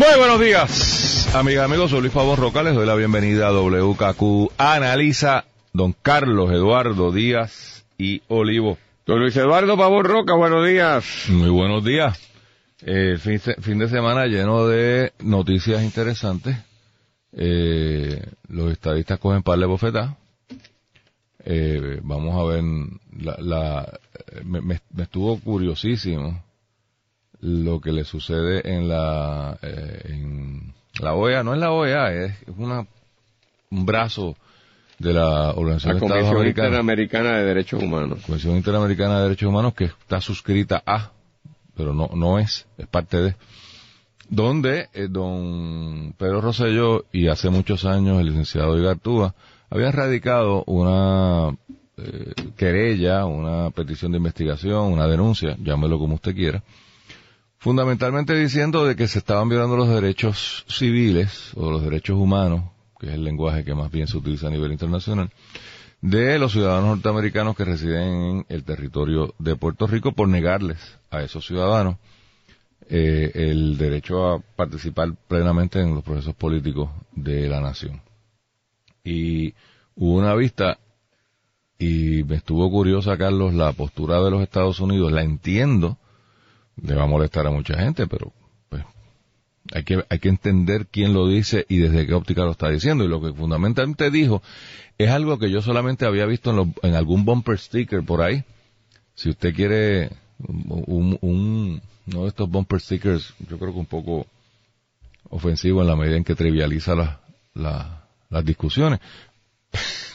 Muy buenos días, amigas amigos. Soy Luis Pavón Roca. Les doy la bienvenida a WKQ Analiza. Don Carlos Eduardo Díaz y Olivo. Don Luis Eduardo Pavón Roca, buenos días. Muy buenos días. Eh, fin, fin, de semana lleno de noticias interesantes. Eh, los estadistas cogen par de bofetas. Eh, vamos a ver, la, la me, me, me estuvo curiosísimo lo que le sucede en la eh, en la OEA, no es la OEA, es una un brazo de la Organización la de Comisión Americanos, Interamericana de Derechos Humanos. Comisión Interamericana de Derechos Humanos que está suscrita a, pero no no es, es parte de donde eh, don Pedro Rosselló y hace muchos años el licenciado Igartúa habían radicado una eh, querella, una petición de investigación, una denuncia, llámelo como usted quiera, fundamentalmente diciendo de que se estaban violando los derechos civiles o los derechos humanos, que es el lenguaje que más bien se utiliza a nivel internacional, de los ciudadanos norteamericanos que residen en el territorio de Puerto Rico por negarles a esos ciudadanos eh, el derecho a participar plenamente en los procesos políticos de la nación. Y hubo una vista y me estuvo curiosa, Carlos, la postura de los Estados Unidos, la entiendo, le va a molestar a mucha gente, pero pues hay que, hay que entender quién lo dice y desde qué óptica lo está diciendo. Y lo que fundamentalmente dijo es algo que yo solamente había visto en, lo, en algún bumper sticker por ahí. Si usted quiere un, un, uno de estos bumper stickers, yo creo que un poco ofensivo en la medida en que trivializa la, la, las discusiones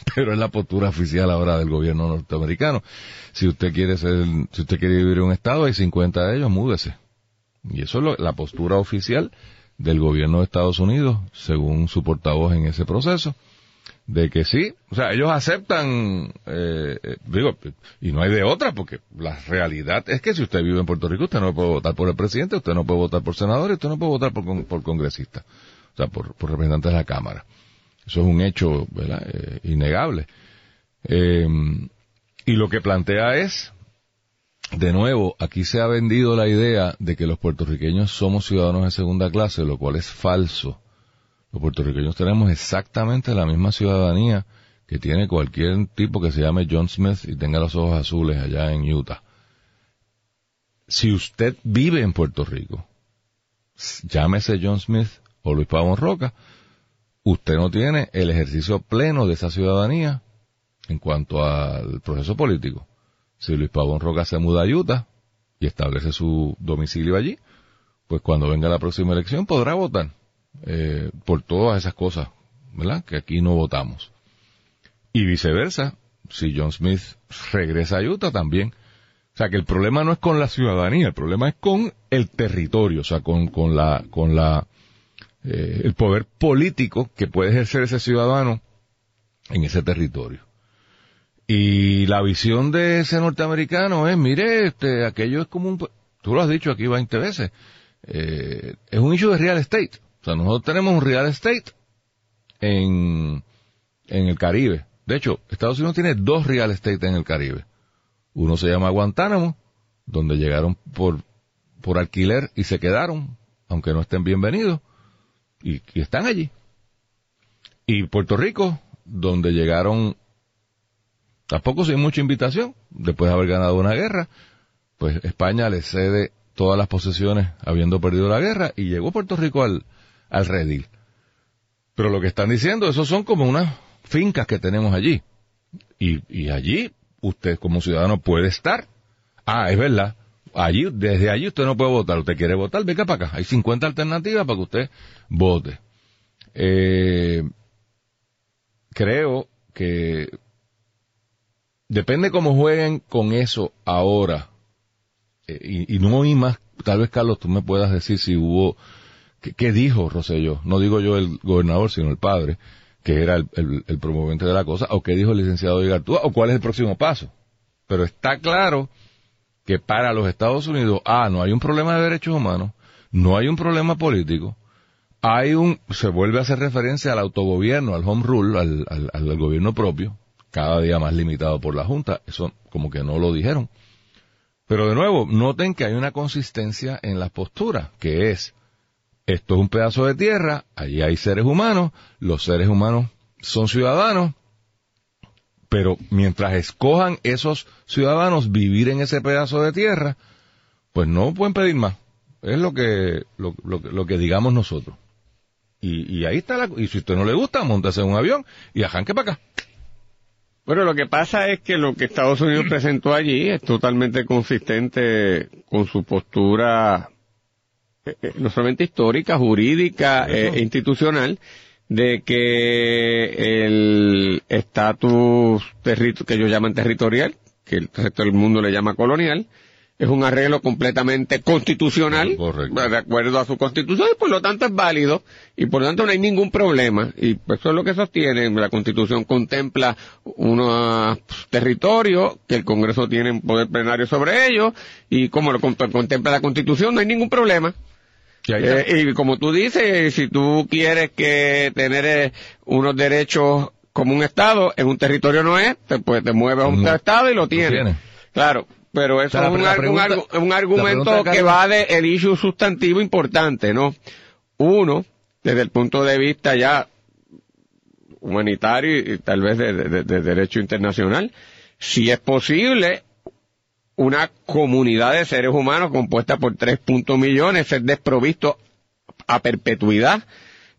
pero es la postura oficial ahora del gobierno norteamericano. Si usted quiere ser, si usted quiere vivir en un estado, hay 50 de ellos, múdese. Y eso es lo, la postura oficial del gobierno de Estados Unidos, según su portavoz en ese proceso, de que sí, o sea, ellos aceptan, eh, eh, digo, y no hay de otra, porque la realidad es que si usted vive en Puerto Rico, usted no puede votar por el presidente, usted no puede votar por senador, usted no puede votar por, por congresista, o sea, por, por representantes de la Cámara. Eso es un hecho eh, innegable. Eh, y lo que plantea es, de nuevo, aquí se ha vendido la idea de que los puertorriqueños somos ciudadanos de segunda clase, lo cual es falso. Los puertorriqueños tenemos exactamente la misma ciudadanía que tiene cualquier tipo que se llame John Smith y tenga los ojos azules allá en Utah. Si usted vive en Puerto Rico, llámese John Smith o Luis Pavón Roca, usted no tiene el ejercicio pleno de esa ciudadanía en cuanto al proceso político. Si Luis Pavón Roca se muda a Utah y establece su domicilio allí, pues cuando venga la próxima elección podrá votar eh, por todas esas cosas, ¿verdad? Que aquí no votamos. Y viceversa, si John Smith regresa a Utah también. O sea que el problema no es con la ciudadanía, el problema es con el territorio, o sea, con, con la, con la, eh, el poder político que puede ejercer ese ciudadano en ese territorio. Y la visión de ese norteamericano es, mire, este, aquello es como un, tú lo has dicho aquí 20 veces, eh, es un issue de real estate. O sea, nosotros tenemos un real estate en, en el Caribe. De hecho, Estados Unidos tiene dos real estate en el Caribe. Uno se llama Guantánamo, donde llegaron por, por alquiler y se quedaron, aunque no estén bienvenidos y, están allí. Y Puerto Rico, donde llegaron tampoco sin mucha invitación, después de haber ganado una guerra, pues España le cede todas las posesiones habiendo perdido la guerra y llegó Puerto Rico al, al redil. Pero lo que están diciendo, esos son como unas fincas que tenemos allí. Y, y allí usted como ciudadano puede estar. Ah, es verdad. Allí, desde allí usted no puede votar. Usted quiere votar, venga para acá. Hay 50 alternativas para que usted vote. Eh, creo que depende cómo jueguen con eso ahora. Eh, y, no oí más, tal vez Carlos tú me puedas decir si hubo ¿Qué, qué dijo Rosselló? No digo yo el gobernador, sino el padre, que era el promovente de la cosa, o qué dijo el licenciado Igartúa, o cuál es el próximo paso. Pero está claro que para los Estados Unidos, ah, no hay un problema de derechos humanos, no hay un problema político, hay un, se vuelve a hacer referencia al autogobierno, al home rule, al, al, al gobierno propio, cada día más limitado por la Junta, eso como que no lo dijeron. Pero de nuevo, noten que hay una consistencia en las posturas, que es, esto es un pedazo de tierra, allí hay seres humanos, los seres humanos son ciudadanos, pero mientras escojan esos ciudadanos vivir en ese pedazo de tierra, pues no pueden pedir más. Es lo que, lo, lo, lo que digamos nosotros. Y, y, ahí está la, y si a usted no le gusta, montase en un avión y arranque para acá. Bueno, lo que pasa es que lo que Estados Unidos presentó allí es totalmente consistente con su postura eh, eh no solamente histórica, jurídica e institucional, de que el estatus que ellos llaman territorial, que el resto del mundo le llama colonial, es un arreglo completamente constitucional, Correcto. de acuerdo a su constitución, y por lo tanto es válido, y por lo tanto no hay ningún problema, y eso es lo que sostiene, la constitución contempla unos territorios que el Congreso tiene un poder plenario sobre ellos, y como lo contempla la constitución, no hay ningún problema. Eh, y como tú dices, si tú quieres que tener eh, unos derechos como un Estado, en un territorio no es, te, pues te mueves a un Estado y lo tienes. Tiene. Claro, pero eso o sea, es un, pregunta, un, un, argumento que va de el issue sustantivo importante, ¿no? Uno, desde el punto de vista ya humanitario y tal vez de, de, de derecho internacional, si es posible una comunidad de seres humanos compuesta por 3 millones ser desprovisto a perpetuidad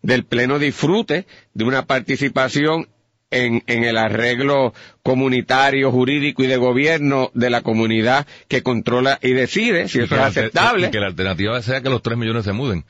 del pleno disfrute de una participación en, en, el arreglo comunitario, jurídico y de gobierno de la comunidad que controla y decide si y eso es aceptable. Y que la alternativa sea que los 3 millones se muden.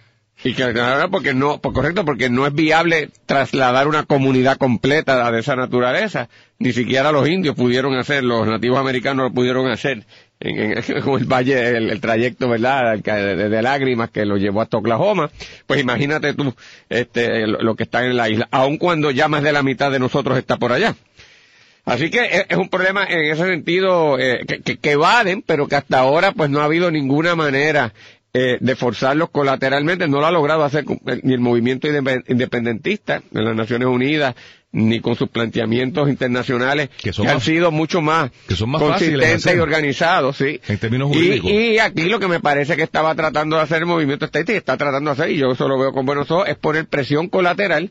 Y que porque no, por correcto, porque no es viable trasladar una comunidad completa de esa naturaleza. Ni siquiera los indios pudieron hacer, los nativos americanos lo pudieron hacer en, el valle, el, trayecto, ¿verdad? De, de, lágrimas que lo llevó hasta Oklahoma. Pues imagínate tú, este, lo, que está en la isla, aun cuando ya más de la mitad de nosotros está por allá. Así que es, es un problema en ese sentido eh, que, que, que, evaden, pero que hasta ahora pues no ha habido ninguna manera eh, de forzarlos colateralmente. No lo ha logrado hacer ni el movimiento independentista en las Naciones Unidas, ni con sus planteamientos internacionales que, que más, han sido mucho más, que son más consistentes y organizados, sí. En términos jurídicos. Y, y, aquí lo que me parece que estaba tratando de hacer el movimiento estadista y está tratando de hacer, y yo eso lo veo con buenos ojos, es poner presión colateral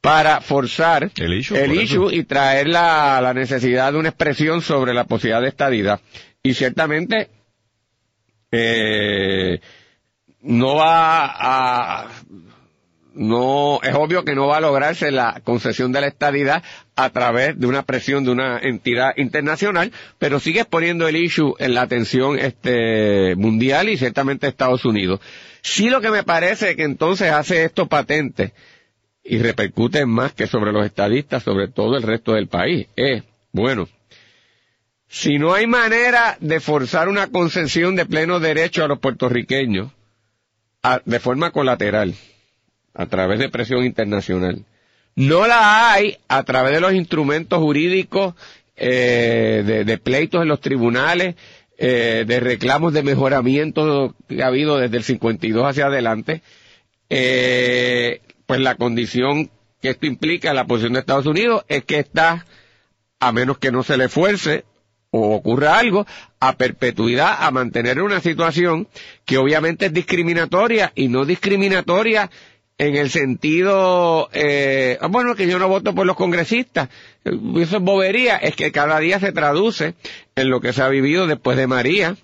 para forzar el issue, el issue y traer la, la necesidad de una expresión sobre la posibilidad de estadidad. Y ciertamente eh, no va a no es obvio que no va a lograrse la concesión de la estadidad a través de una presión de una entidad internacional, pero sigue poniendo el issue en la atención este mundial y ciertamente Estados Unidos. Sí lo que me parece que entonces hace esto patente y repercute más que sobre los estadistas, sobre todo el resto del país, es, bueno, si no hay manera de forzar una concesión de pleno derecho a los puertorriqueños de forma colateral, a través de presión internacional, no la hay a través de los instrumentos jurídicos eh, de, pleitos en los tribunales, eh, de reclamos de mejoramiento que ha habido desde el 52 hacia adelante, eh, pues la condición que esto implica la posición de Estados Unidos es que está, a menos que no se le fuerce o ocurra algo, a perpetuidad, a mantener una situación que obviamente es discriminatoria y no discriminatoria en el sentido, eh, bueno, que yo no voto por los congresistas, eso es bobería, es que cada día se traduce en lo que se ha vivido después de María,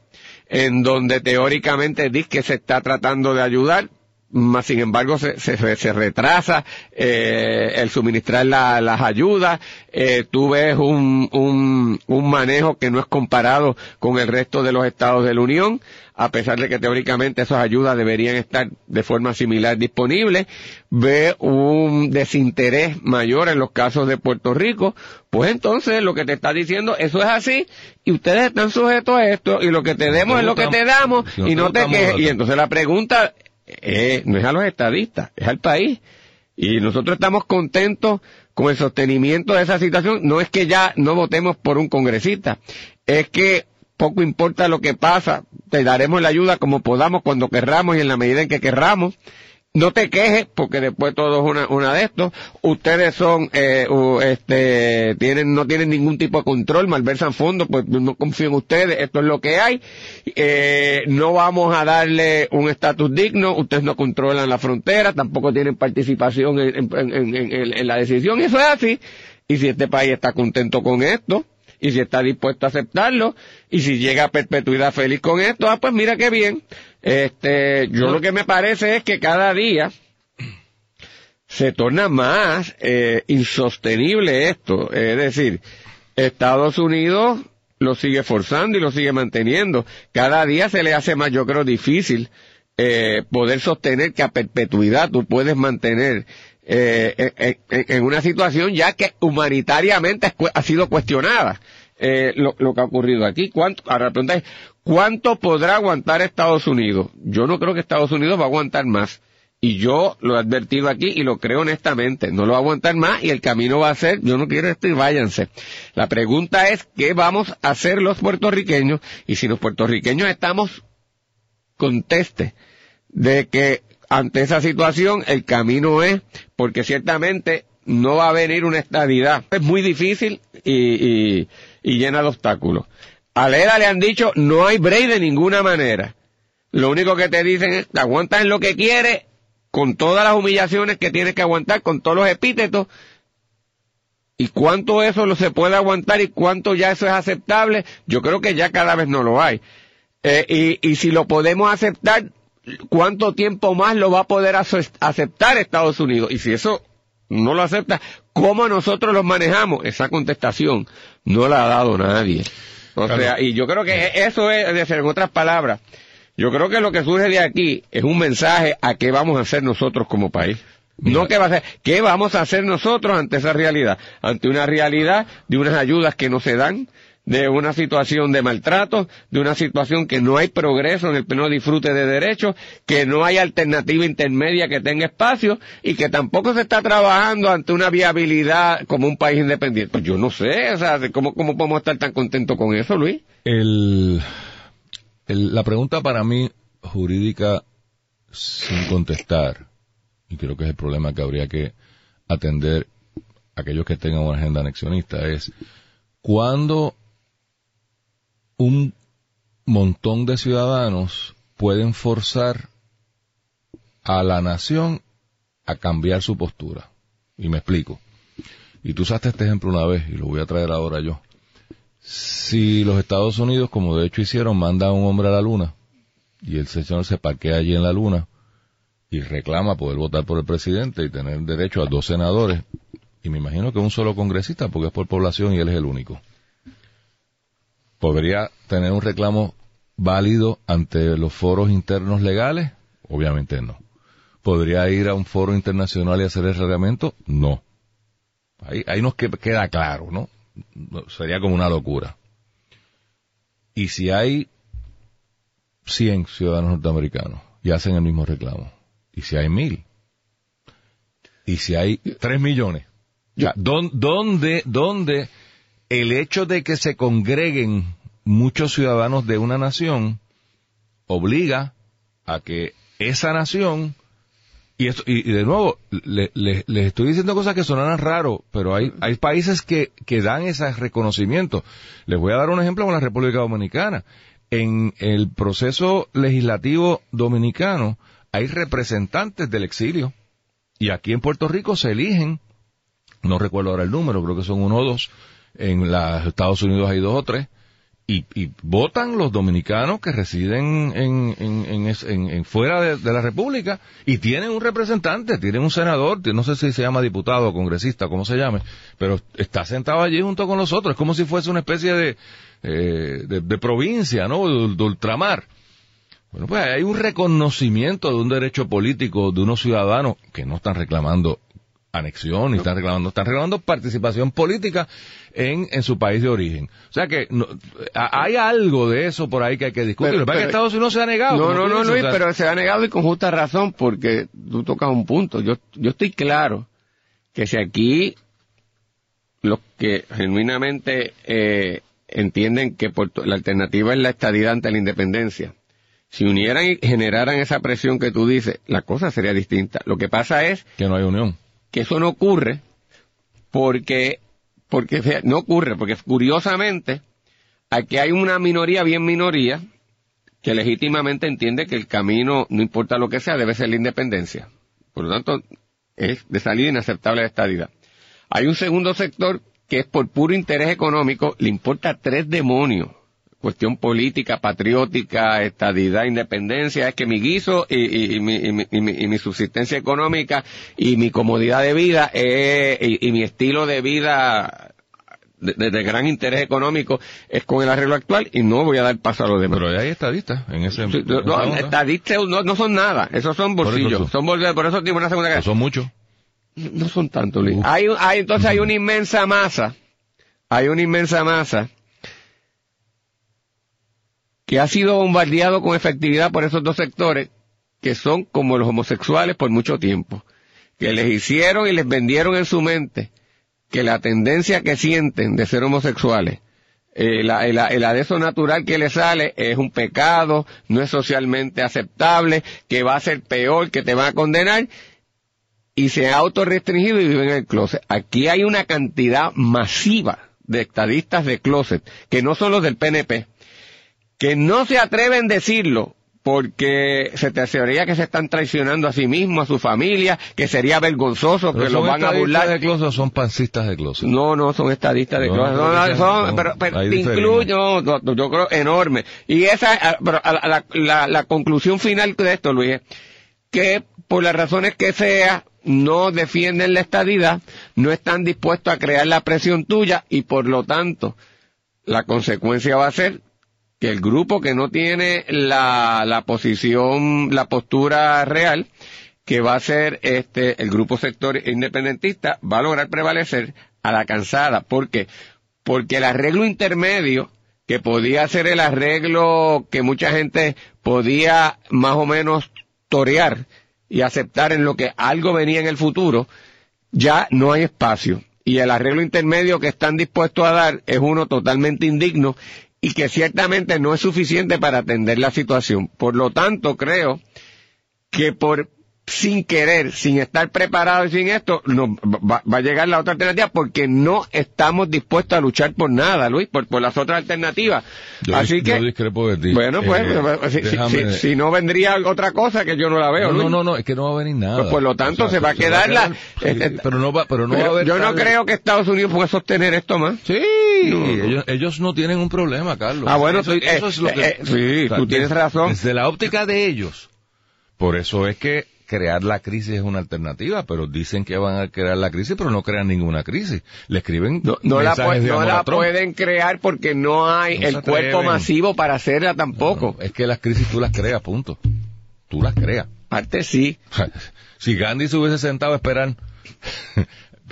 en donde teóricamente dice que se está tratando de ayudar, más sin embargo se, se, se retrasa eh, el suministrar la, las ayudas, eh, tú ves un, un, un manejo que no es comparado con el resto de los estados de la Unión, a pesar de que teóricamente esas ayudas deberían estar de forma similar disponibles, ve un desinterés mayor en los casos de Puerto Rico, pues entonces lo que te está diciendo, eso es así, y ustedes están sujetos a esto, y lo que te demos es lo que te damos, y no te quejes. Y entonces la pregunta eh, no es a los estadistas, es al país. Y nosotros estamos contentos con el sostenimiento de esa situación. No es que ya no votemos por un congresista, es que poco importa lo que pasa, te daremos la ayuda como podamos, cuando querramos y en la medida en que querramos no te quejes porque después todo es una, una de estos. Ustedes son eh, este tienen no tienen ningún tipo de control malversan fondos pues no confío en ustedes esto es lo que hay. Eh, no vamos a darle un estatus digno ustedes no controlan la frontera tampoco tienen participación en, en, en, en la decisión y eso es así. Y si este país está contento con esto y si está dispuesto a aceptarlo y si llega a perpetuidad feliz con esto, ah, pues mira qué bien. Este, yo lo que me parece es que cada día se torna más eh, insostenible esto. Es decir, Estados Unidos lo sigue forzando y lo sigue manteniendo. Cada día se le hace más, yo creo, difícil eh, poder sostener que a perpetuidad tú puedes mantener eh, en, una situación ya que humanitariamente ha sido cuestionada. Eh, lo, que ha ocurrido aquí. ¿Cuánto, ahora la pregunta es, ¿cuánto podrá aguantar Estados Unidos? Yo no creo que Estados Unidos va a aguantar más. Y yo lo he advertido aquí y lo creo honestamente. No lo va a aguantar más y el camino va a ser, yo no quiero esto y váyanse. La pregunta es, ¿qué vamos a hacer los puertorriqueños? Y si los puertorriqueños estamos conteste de que ante esa situación el camino es, porque ciertamente no va a venir una estabilidad. Es muy difícil y, llena de obstáculos. A Leda le han dicho, no hay break de ninguna manera. Lo único que te dicen es, aguantas lo que quieres, con todas las humillaciones que tienes que aguantar, con todos los epítetos, y cuánto eso lo se puede aguantar y cuánto ya eso es aceptable, yo creo que ya cada vez no lo hay. Eh, y si lo podemos aceptar, ¿cuánto tiempo más lo va a poder aceptar Estados Unidos? Y si eso no lo acepta, ¿cómo nosotros lo manejamos? Esa contestación no la ha dado nadie. O sea, y yo creo que eso es, de ser, en otras palabras, yo creo que lo que surge de aquí es un mensaje a qué vamos a hacer nosotros como país. No qué va a hacer, qué vamos a hacer nosotros ante esa realidad, ante una realidad de unas ayudas que no se dan, de una situación de maltrato, de una situación que no hay progreso en el pleno disfrute de derechos, que no hay alternativa intermedia que tenga espacio y que tampoco se está trabajando ante una viabilidad como un país independiente. Pues yo no sé, o sea, ¿cómo, cómo podemos estar tan contentos con eso, Luis? El, la pregunta para mí jurídica sin contestar, y creo que es el problema que habría que atender aquellos que tengan una agenda anexionista, es cuándo un montón de ciudadanos pueden forzar a la nación a cambiar su postura. Y me explico. Y tú usaste este ejemplo una vez y lo voy a traer ahora yo. Si los Estados Unidos, como de hecho hicieron, mandan a un hombre a la luna y el señor se parquea allí en la luna y reclama poder votar por el presidente y tener derecho a dos senadores, y me imagino que un solo congresista porque es por población y él es el único ¿Podría tener un reclamo válido ante los foros internos legales? Obviamente no. ¿Podría ir a un foro internacional y hacer el reglamento? No. Ahí, ahí nos queda claro, ¿no? Sería como una locura. Y si hay 100 ciudadanos norteamericanos y hacen el mismo reclamo, y si hay mil, y si hay 3 millones, ¿dónde, dónde el hecho de que se congreguen muchos ciudadanos de una nación obliga a que esa nación y, esto, y, de nuevo, les estoy diciendo cosas que sonarán raro, pero hay, hay países que, que dan ese reconocimiento. Les voy a dar un ejemplo con la República Dominicana. En el proceso legislativo dominicano hay representantes del exilio. Y aquí en Puerto Rico se eligen, no recuerdo ahora el número, creo que son uno o dos, en los Estados Unidos hay dos o tres, y, votan los dominicanos que residen en, en, fuera de, la República y tienen un representante, tienen un senador, no sé si se llama diputado o congresista, como se llame, pero está sentado allí junto con nosotros, es como si fuese una especie de, eh, de, provincia, ¿no? de ultramar. Bueno, pues hay un reconocimiento de un derecho político de unos ciudadanos que no están reclamando anexión y están reclamando, están reclamando participación política en, en su país de origen. O sea que no, a- hay algo de eso por ahí que hay que discutir. Pero- Lo que pasa es que pero- Estados Unidos se ha negado. No, no, no, Luis, o sea, pero se ha negado y con justa razón porque tú tocas un punto. Yo, yo estoy claro que si aquí los que genuinamente eh, entienden que la alternativa es la estadidad ante la independencia, si unieran y generaran esa presión que tú dices, la cosa sería distinta. Lo que pasa es que no hay unión. Que eso no ocurre porque, porque no ocurre, porque curiosamente aquí hay una minoría bien minoría que legítimamente entiende que el camino, no importa lo que sea, debe ser la independencia. Por lo tanto, es de salida inaceptable la estadidad. Hay un segundo sector que es por puro interés económico, le importa tres demonios. Cuestión política, patriótica, estadidad, independencia, es que mi guiso y, y- y mi, y mi- y mi- y mi subsistencia económica y mi comodidad de vida eh, y, mi estilo de vida de, de- de gran interés económico es con el arreglo actual y no voy a dar paso a los demás. Pero hay estadistas en ese. Sí, no, estadistas no, no son nada, esos son Por eso bolsillos, son- bolsillos, por eso tiene una segunda guerra. son muchos. No son tanto, Luis. Hay, hay, entonces hay una inmensa masa, hay una inmensa masa que ha sido bombardeado con efectividad por esos dos sectores, que son como los homosexuales por mucho tiempo, que les hicieron y les vendieron en su mente que la tendencia que sienten de ser homosexuales, eh, la- el, el adeso natural que les sale es un pecado, no es socialmente aceptable, que va a ser peor, que te van a condenar, y se ha autorrestringido y viven en el closet. Aquí hay una cantidad masiva de estadistas de closet, que no son los del PNP, que no se atreven a decirlo porque se te aseguraría que se están traicionando a sí mismos, a su familia, que sería vergonzoso, Pero que los van a burlar. de closet o son pancistas de closet. No, no, son estadistas de No, closet. no, No, son- pero, pero incluyo, no, no, yo creo, enorme. Y esa, ah, pero a la, la- la- la conclusión final de esto, Luis, es que por las razones que sea, no defienden la estadidad, no están dispuestos a crear la presión tuya y por lo tanto, la consecuencia va a ser que el grupo que no tiene la, la posición, la postura real, que va a ser este, el grupo sector independentista, va a lograr prevalecer a la cansada. ¿Por qué? Porque el arreglo intermedio, que podía ser el arreglo que mucha gente podía más o menos torear y aceptar en lo que algo venía en el futuro, ya no hay espacio. Y el arreglo intermedio que están dispuestos a dar es uno totalmente indigno y que ciertamente no es suficiente para atender la situación. Por lo tanto, creo que por sin querer, sin estar preparado y sin esto, no, va, va a llegar la otra alternativa porque no estamos dispuestos a luchar por nada, Luis, por, por las otras alternativas. Yo, Así que, yo discrepo de ti. bueno, pues, Eh, si, si- déjame- si- si no vendría otra cosa que yo no la veo, no, Luis. no, no, no, es que no va a venir nada. Pues, por lo tanto, se va a quedar la- sí, este- pero no va, pero no va a haber yo no creo que Estados Unidos pueda sostener esto más. Sí, No, no. Ellos, ellos no tienen un problema, Carlos. Ah, bueno, eso, tú- eso eh, es lo que... eh, sí, tú tienes desde- razón. Desde la óptica de ellos. Por eso es que crear la crisis es una alternativa, pero dicen que van a crear la crisis, pero no crean ninguna crisis. Le escriben No, no la, pu- no la pueden crear porque no hay No el cuerpo masivo para hacerla tampoco. No, es que las crisis tú las creas, punto. Tú las creas. Parte sí. si Gandhi se hubiese sentado a esperar,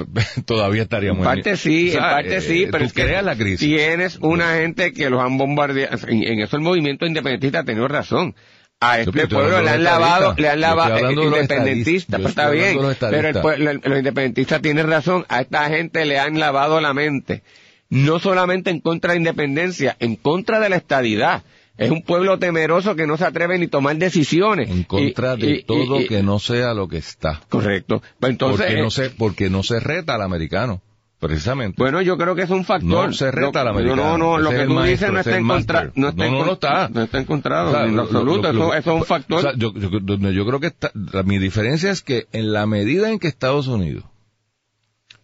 todavía estaríamos En parte sí, O sea, en parte eh, sí, pero es que la crisis. tienes una gente que los han bombardeado. En, en eso el movimiento independentista ha tenido razón. A este pueblo le han lavado, le han lavado, hablando de los independentista, estadistas. pues está bien. Pero el, pueblo- los independentistas tienen razón. A esta gente le han lavado la mente. No solamente en contra de la independencia, en contra de la estadidad. Es un pueblo temeroso que no se atreve ni tomar decisiones. En contra Y- de y- todo y- que no sea lo que está. Correcto. Pues entonces, porque, no eh, se, porque no se reta al americano, precisamente. Bueno, yo creo que es un factor. No se reta Lo- al americano. No, no, lo Ese que tú dices no está es en el contra, master. no está en No, no, no está. no está encontrado O sea, en lo lo- absoluto, lo- lo- eso, eso es un factor. O sea, yo, yo- yo creo que está, la- mi diferencia es que en la medida en que Estados Unidos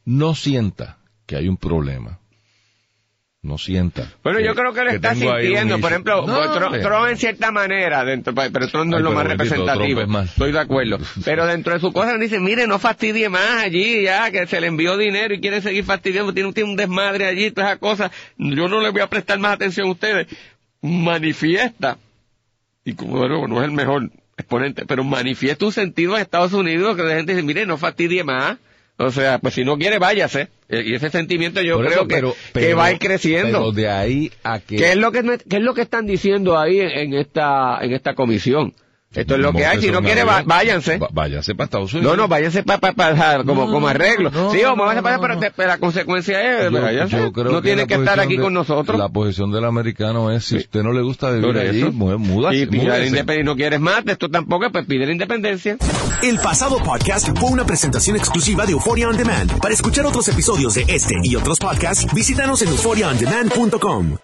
no sienta que hay un problema, no sienta. bueno, yo creo que está tengo ahí un sintiendo. Por ejemplo, No, Trump, hombre. Trump en cierta manera, dentro, pero Trump no Ay, es lo más representativo. Trump es más. Estoy de acuerdo. Pero dentro de su cosa dice, mire, no fastidie más allí, ya, que se le envió dinero y quiere seguir fastidiando, tiene, un- tiene un desmadre allí, todas esas cosas. Yo no le voy a prestar más atención a ustedes. Manifiesta, y como bueno, no es el mejor exponente, pero manifiesta un sentido en Estados Unidos que la gente dice, mire, no fastidie más. O sea, pues si no quiere, váyase. Eh, Y ese sentimiento yo Por creo eso, que, pero- que va a ir creciendo. Pero de ahí a que... ¿Qué es lo que me- qué es lo que están diciendo ahí en, en esta en esta comisión? Esto es lo que hay. Si no quiere, va- váyanse. Va- váyanse para Estados Unidos. No, no, váyanse para como, No, como arreglo. no, sí, vamos a no, pasar, no, pero, pero la consecuencia es, Yo- váyanse. yo creo no tiene que estar aquí de- con nosotros. La posición del americano es, si usted no le gusta vivir allí, eso. mu- múdase, y pide independencia, no quieres más de esto tampoco, pues pide la independencia. El pasado podcast fue una presentación exclusiva de Euphoria On Demand. Para escuchar otros episodios de este y otros podcasts, visítanos en euphoriaondemand.com.